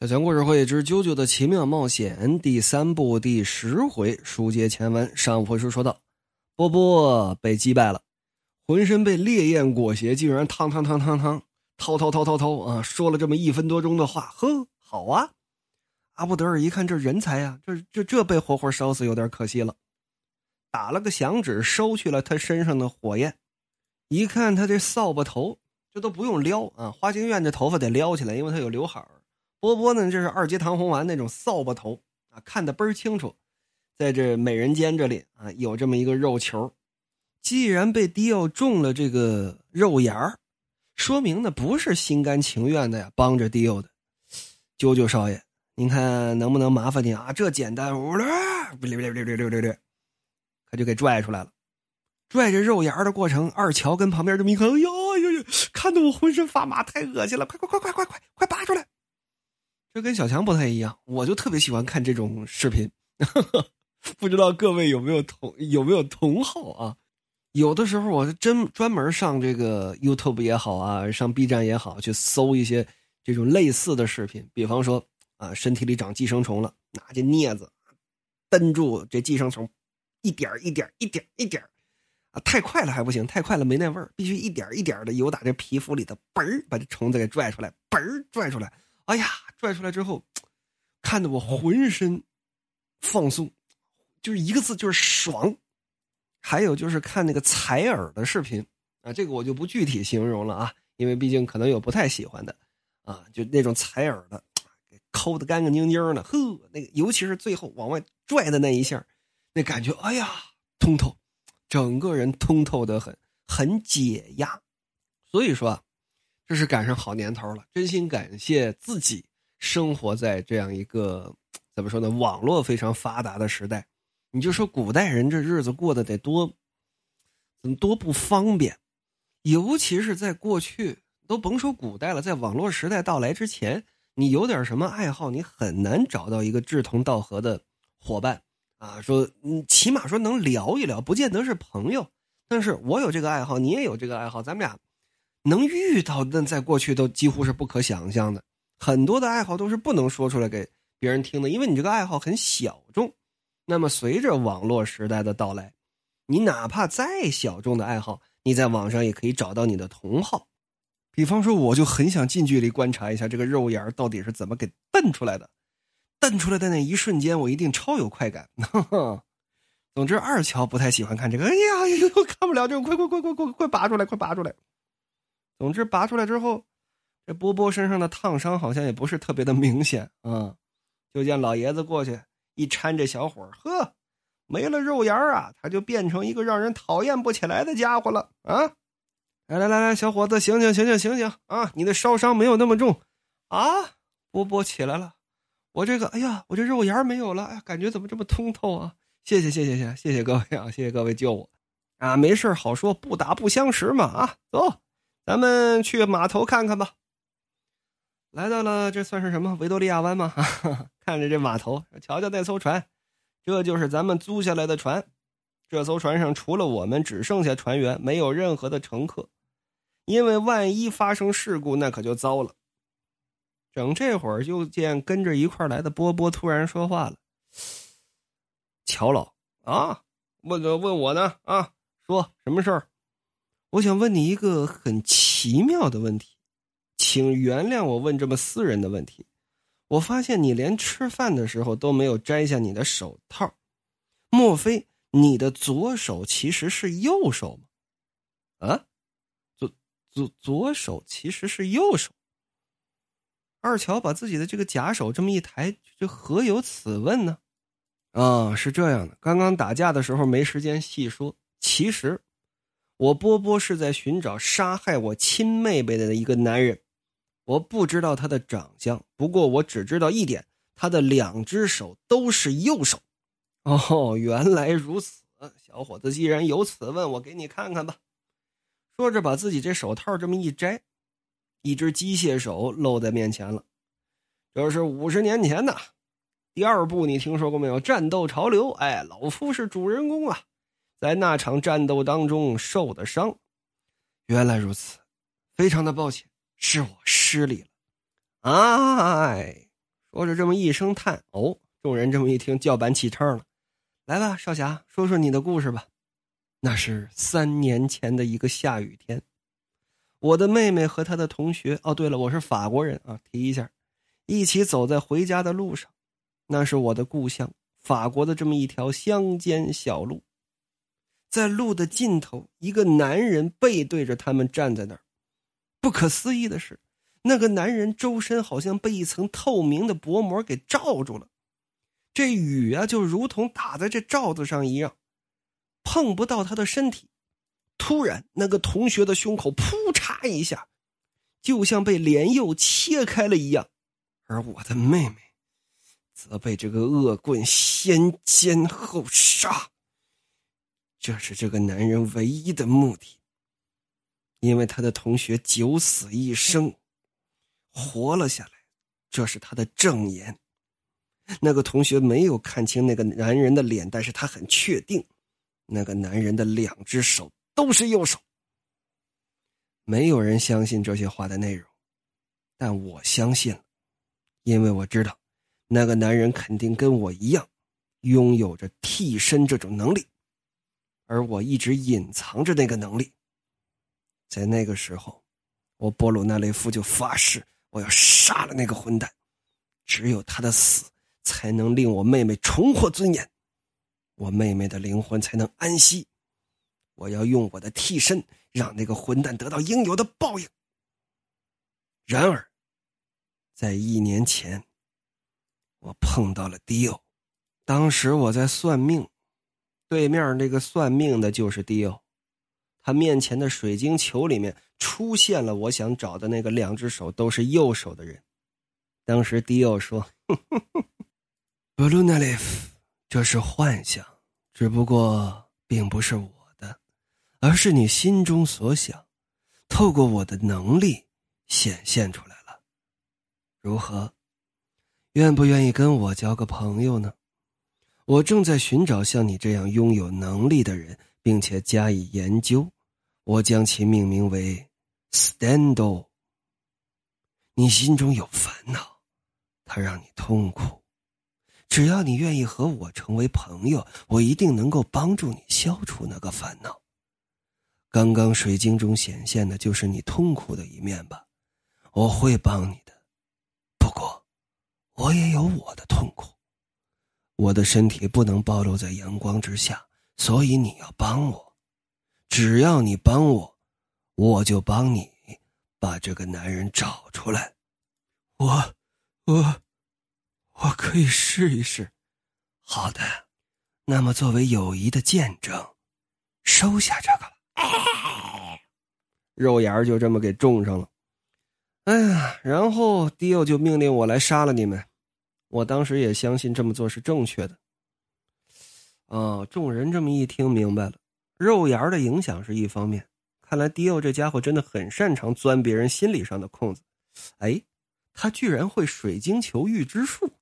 小强故事会之《啾啾的奇妙冒险》第三部第十回书接前文。上回书说到，波波被击败了，浑身被烈焰裹挟，竟然汤汤汤汤汤滔滔滔滔滔啊！说了这么一分多钟的话，呵，好啊！阿布德尔一看这人才啊，这这这被活活烧死有点可惜了，打了个响指，收去了他身上的火焰。一看他这扫把头，这都不用撩啊！花京院这头发得撩起来，因为他有刘海儿。波波呢？这是二阶唐红丸那种扫把头啊，看得倍儿清楚。在这美人尖这里啊，有这么一个肉球。既然被迪奥中了这个肉眼儿，说明呢不是心甘情愿的呀，帮着迪奥的。啾啾少爷，您看能不能麻烦您啊？这简单，呜啦，溜溜溜溜溜溜溜，可就给拽出来了。拽着肉眼儿的过程，二乔跟旁边这么一看，哎呀呀呀，看得我浑身发麻，太恶心了！快快快快快快快拔出来！这跟小强不太一样，我就特别喜欢看这种视频，不知道各位有没有同有没有同好啊？有的时候我是真专门上这个 YouTube 也好啊，上 B 站也好，去搜一些这种类似的视频。比方说啊，身体里长寄生虫了，拿这镊子蹬住这寄生虫，一点一点一点一点啊，太快了还不行，太快了没那味儿，必须一点一点的由打这皮肤里的嘣儿把这虫子给拽出来，嘣儿拽出来。哎呀，拽出来之后，看得我浑身放松，就是一个字，就是爽。还有就是看那个采耳的视频啊，这个我就不具体形容了啊，因为毕竟可能有不太喜欢的啊，就那种采耳的，抠的干干净净的，呵，那个尤其是最后往外拽的那一下，那感觉，哎呀，通透，整个人通透的很，很解压。所以说啊。这是赶上好年头了，真心感谢自己生活在这样一个怎么说呢？网络非常发达的时代。你就说古代人这日子过得得多，怎么多不方便？尤其是在过去，都甭说古代了，在网络时代到来之前，你有点什么爱好，你很难找到一个志同道合的伙伴啊。说，你，起码说能聊一聊，不见得是朋友，但是我有这个爱好，你也有这个爱好，咱们俩。能遇到那在过去都几乎是不可想象的，很多的爱好都是不能说出来给别人听的，因为你这个爱好很小众。那么随着网络时代的到来，你哪怕再小众的爱好，你在网上也可以找到你的同好。比方说，我就很想近距离观察一下这个肉眼到底是怎么给瞪出来的，瞪出来的那一瞬间，我一定超有快感。总之，二乔不太喜欢看这个，哎呀，呦，看不了这个，快快快快快快拔出来，快拔出来！总之，拔出来之后，这波波身上的烫伤好像也不是特别的明显啊。就见老爷子过去一搀这小伙呵，没了肉芽啊，他就变成一个让人讨厌不起来的家伙了啊！来来来来，小伙子，醒醒醒醒醒醒啊！你的烧伤没有那么重啊！波波起来了，我这个，哎呀，我这肉芽没有了，哎，感觉怎么这么通透啊？谢谢谢谢谢谢谢各位啊，谢谢各位救我啊！没事好说，不打不相识嘛啊，走。咱们去码头看看吧。来到了，这算是什么？维多利亚湾吗？看着这码头，瞧瞧那艘船，这就是咱们租下来的船。这艘船上除了我们，只剩下船员，没有任何的乘客。因为万一发生事故，那可就糟了。整这会儿，就见跟着一块来的波波突然说话了：“乔老啊，问问我呢？啊，说什么事儿？”我想问你一个很奇妙的问题，请原谅我问这么私人的问题。我发现你连吃饭的时候都没有摘下你的手套，莫非你的左手其实是右手吗？啊，左左左手其实是右手。二乔把自己的这个假手这么一抬，这何有此问呢？啊，是这样的，刚刚打架的时候没时间细说，其实。我波波是在寻找杀害我亲妹妹的一个男人，我不知道他的长相，不过我只知道一点，他的两只手都是右手。哦，原来如此，小伙子，既然有此问，我给你看看吧。说着，把自己这手套这么一摘，一只机械手露在面前了。这是五十年前的第二部，你听说过没有？战斗潮流，哎，老夫是主人公啊。在那场战斗当中受的伤，原来如此，非常的抱歉，是我失礼了。哎，说着这么一声叹，哦，众人这么一听，叫板起唱了。来吧，少侠，说说你的故事吧。那是三年前的一个下雨天，我的妹妹和她的同学，哦，对了，我是法国人啊，提一下，一起走在回家的路上。那是我的故乡法国的这么一条乡间小路，在路的尽头，一个男人背对着他们站在那儿。不可思议的是，那个男人周身好像被一层透明的薄膜给罩住了。这雨啊，就如同打在这罩子上一样，碰不到他的身体。突然，那个同学的胸口扑嚓一下，就像被莲釉切开了一样，而我的妹妹，则被这个恶棍先奸后杀。这是这个男人唯一的目的，因为他的同学九死一生，活了下来，这是他的证言。那个同学没有看清那个男人的脸，但是他很确定，那个男人的两只手都是右手。没有人相信这些话的内容，但我相信了，因为我知道，那个男人肯定跟我一样，拥有着替身这种能力，而我一直隐藏着那个能力。在那个时候，我波鲁纳雷夫就发誓，我要杀了那个混蛋，只有他的死。才能令我妹妹重获尊严，我妹妹的灵魂才能安息。我要用我的替身，让那个混蛋得到应有的报应。然而，在一年前，我碰到了迪欧。当时我在算命，对面那个算命的就是迪欧。他面前的水晶球里面出现了我想找的那个两只手都是右手的人。当时迪欧说。布鲁纳列夫，这是幻想，只不过并不是我的，而是你心中所想，透过我的能力显现出来了。如何？愿不愿意跟我交个朋友呢？我正在寻找像你这样拥有能力的人，并且加以研究。我将其命名为 Stando。你心中有烦恼，它让你痛苦。只要你愿意和我成为朋友，我一定能够帮助你消除那个烦恼。刚刚水晶中显现的就是你痛苦的一面吧？我会帮你的，不过我也有我的痛苦。我的身体不能暴露在阳光之下，所以你要帮我。只要你帮我，我就帮你把这个男人找出来。我，我。我可以试一试，好的，那么作为友谊的见证，收下这个吧。肉眼就这么给种上了。哎呀，然后迪奥就命令我来杀了你们。我当时也相信这么做是正确的。哦，众人这么一听明白了，肉眼的影响是一方面，看来迪欧这家伙真的很擅长钻别人心理上的空子。哎，他居然会水晶球预知术。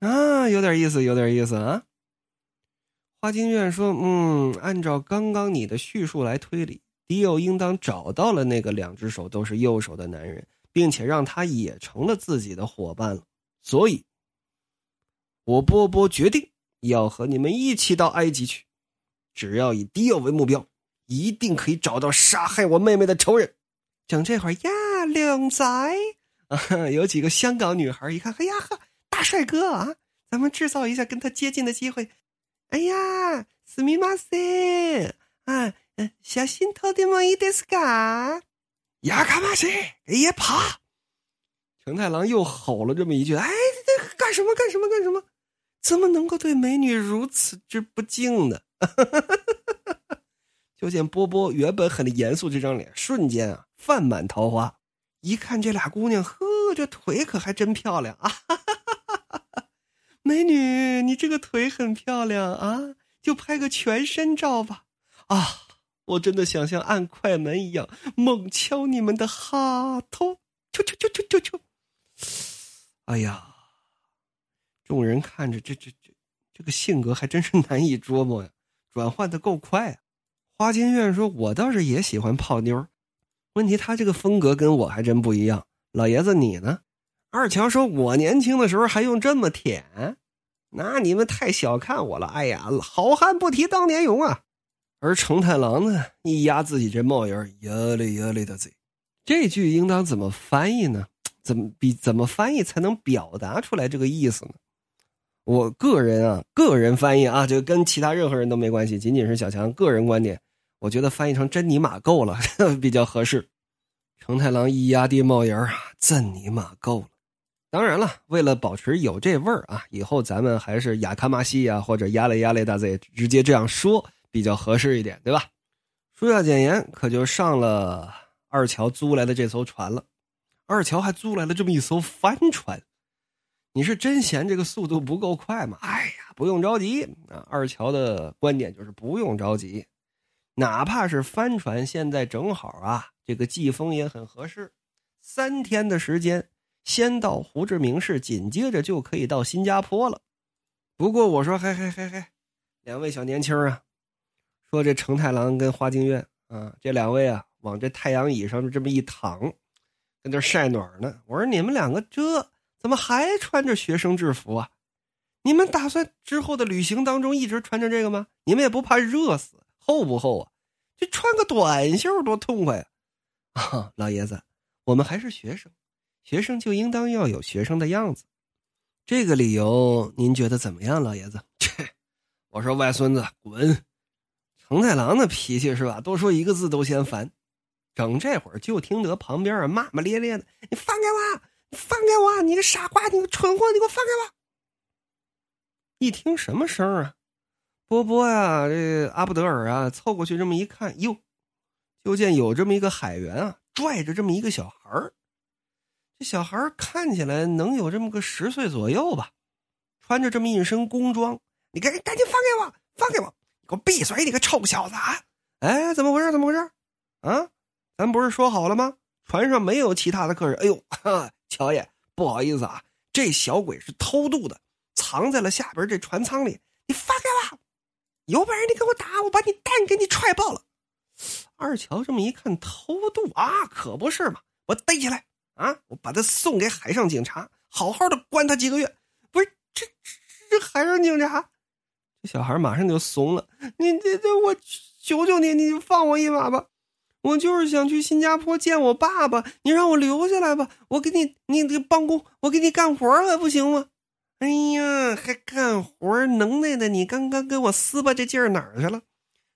啊，有点意思，有点意思啊！花京院说：“嗯，按照刚刚你的叙述来推理，迪欧应当找到了那个两只手都是右手的男人，并且让他也成了自己的伙伴了。所以，我波波决定要和你们一起到埃及去。只要以迪奥为目标，一定可以找到杀害我妹妹的仇人。”整这会儿呀，靓仔啊，有几个香港女孩一看，哎呀呵。大帅哥啊，咱们制造一下跟他接近的机会。哎呀，斯密马塞啊，小心偷的莫伊德斯卡，亚卡马塞，也爬。承太郎又吼了这么一句：“哎，干什么？干什么？干什么？怎么能够对美女如此之不敬呢？” 就见波波原本很严肃这张脸，瞬间啊泛满桃花。一看这俩姑娘，呵，这腿可还真漂亮啊！美女，你这个腿很漂亮啊，就拍个全身照吧。啊，我真的想像按快门一样猛敲你们的哈头，啾啾啾啾啾啾。哎呀，众人看着这这这这个性格还真是难以捉摸呀，转换的够快啊。花间院说：“我倒是也喜欢泡妞，问题他这个风格跟我还真不一样。老爷子你呢？二乔说：“我年轻的时候还用这么舔？那你们太小看我了。哎呀，好汉不提当年勇啊！”而成太郎呢，一压自己这帽檐，呀嘞呀嘞的嘴。这句应当怎么翻译呢？怎么比怎么翻译才能表达出来这个意思呢？我个人啊，个人翻译啊，就跟其他任何人都没关系，仅仅是小强个人观点。我觉得翻译成“真尼玛够了” 比较合适。成太郎一压低帽檐啊，真尼玛够了。当然了，为了保持有这味儿啊，以后咱们还是雅卡马西呀，或者压雷压雷大嘴，直接这样说比较合适一点，对吧？说要简言，可就上了二乔租来的这艘船了。二乔还租来了这么一艘帆船。你是真嫌这个速度不够快吗？哎呀，不用着急啊！二乔的观点就是不用着急，哪怕是帆船，现在正好啊，这个季风也很合适。三天的时间，先到胡志明市，紧接着就可以到新加坡了。不过我说，嘿嘿嘿嘿，两位小年轻啊，说这成太郎跟花京院啊，这两位啊，往这太阳椅上这么一躺，跟这晒暖呢。我说你们两个这。怎么还穿着学生制服啊？你们打算之后的旅行当中一直穿着这个吗？你们也不怕热死？厚不厚啊？这穿个短袖多痛快呀！啊，老爷子，我们还是学生，学生就应当要有学生的样子。这个理由您觉得怎么样，老爷子？切！我说外孙子滚！成太郎的脾气是吧？多说一个字都嫌烦。整这会儿就听得旁边骂骂咧咧的：“你放开我！”放开我！你个傻瓜！你个蠢货！你给我放开我！一听什么声啊？波波呀，这阿布德尔啊，凑过去这么一看，哟，就见有这么一个海员啊，拽着这么一个小孩。这小孩看起来能有这么个十岁左右吧，穿着这么一身工装。你赶紧赶紧放开我！放开我！你给我闭嘴！你个臭小子啊！哎，怎么回事？怎么回事？啊，咱不是说好了吗？船上没有其他的客人。哎呦！乔爷，不好意思啊，这小鬼是偷渡的，藏在了下边这船舱里。你放开我！有本事你给我打，我把你蛋给你踹爆了！二乔这么一看，偷渡啊，可不是嘛！我逮起来啊，我把他送给海上警察，好好的关他几个月。不是这这海上警察，这小孩马上就怂了。你这这，我求求你，你放我一马吧！我就是想去新加坡见我爸爸，你让我留下来吧，我给你，你这帮工，我给你干活还不行吗？哎呀，还干活能耐的你，刚刚跟我撕巴这劲儿哪儿去了？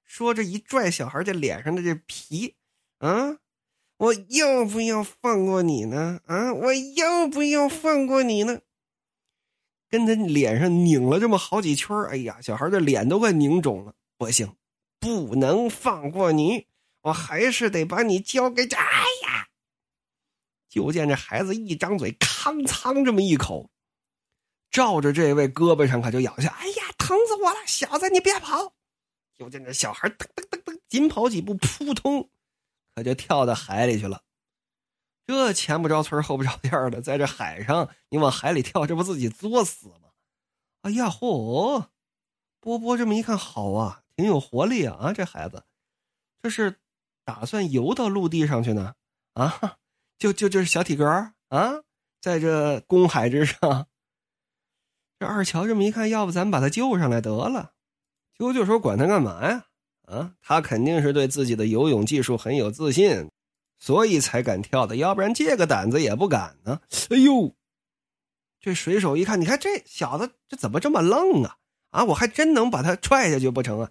说着一拽小孩这脸上的这皮，啊，我要不要放过你呢？啊，我要不要放过你呢？跟他脸上拧了这么好几圈哎呀，小孩的脸都快拧肿了。不行，不能放过你。我还是得把你交给这。哎呀！就见这孩子一张嘴，康仓这么一口，照着这位胳膊上可就咬下。哎呀，疼死我了！小子，你别跑！就见这小孩噔噔噔噔，紧跑几步，扑通，可就跳到海里去了。这前不着村后不着店的，在这海上，你往海里跳，这不自己作死吗？哎呀，嚯！波波这么一看，好啊，挺有活力啊！啊，这孩子，这是。打算游到陆地上去呢？啊，就就就是小体格啊，在这公海之上。这二乔这么一看，要不咱把他救上来得了？啾啾说：“管他干嘛呀？啊，他肯定是对自己的游泳技术很有自信，所以才敢跳的，要不然这个胆子也不敢呢。”哎呦，这水手一看，你看这小子这怎么这么愣啊？啊，我还真能把他踹下去不成啊？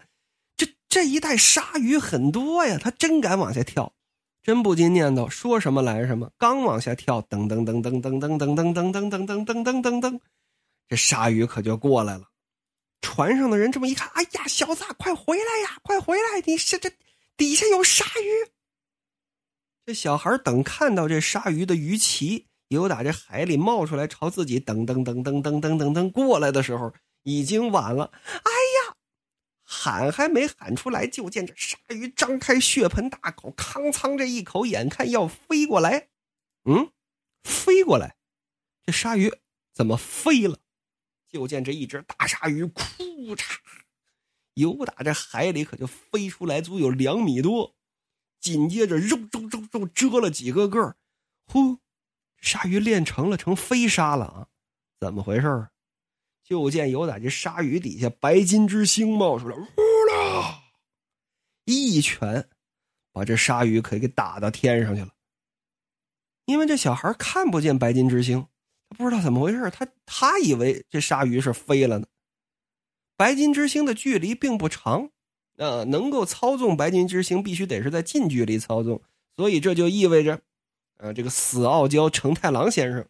这一带鲨鱼很多呀，他真敢往下跳，真不禁念叨：说什么来什么。刚往下跳，噔噔噔噔噔噔噔噔噔噔噔噔噔噔噔，这鲨鱼可就过来了。船上的人这么一看，哎呀，小子，快回来呀，快回来！你是这底下有鲨鱼。这小孩等看到这鲨鱼的鱼鳍由打这海里冒出来，朝自己噔噔噔噔噔噔噔噔过来的时候，已经晚了。哎呀！喊还没喊出来，就见这鲨鱼张开血盆大口，康仓这一口，眼看要飞过来。嗯，飞过来，这鲨鱼怎么飞了？就见这一只大鲨鱼，哭嚓，游打这海里，可就飞出来，足有两米多。紧接着，肉肉肉肉蛰了几个个。呼，鲨鱼练成了，成飞鲨了啊！怎么回事就见有在这鲨鱼底下白金之星冒出来，呼啦，一拳把这鲨鱼可以给打到天上去了。因为这小孩看不见白金之星，他不知道怎么回事他他以为这鲨鱼是飞了呢。白金之星的距离并不长，啊，能够操纵白金之星必须得是在近距离操纵，所以这就意味着，啊，这个死傲娇成太郎先生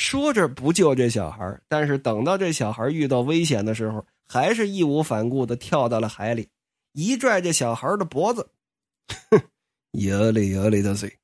说着不救这小孩，但是等到这小孩遇到危险的时候，还是义无反顾的跳到了海里，一拽这小孩的脖子，哼，有理有理的嘴，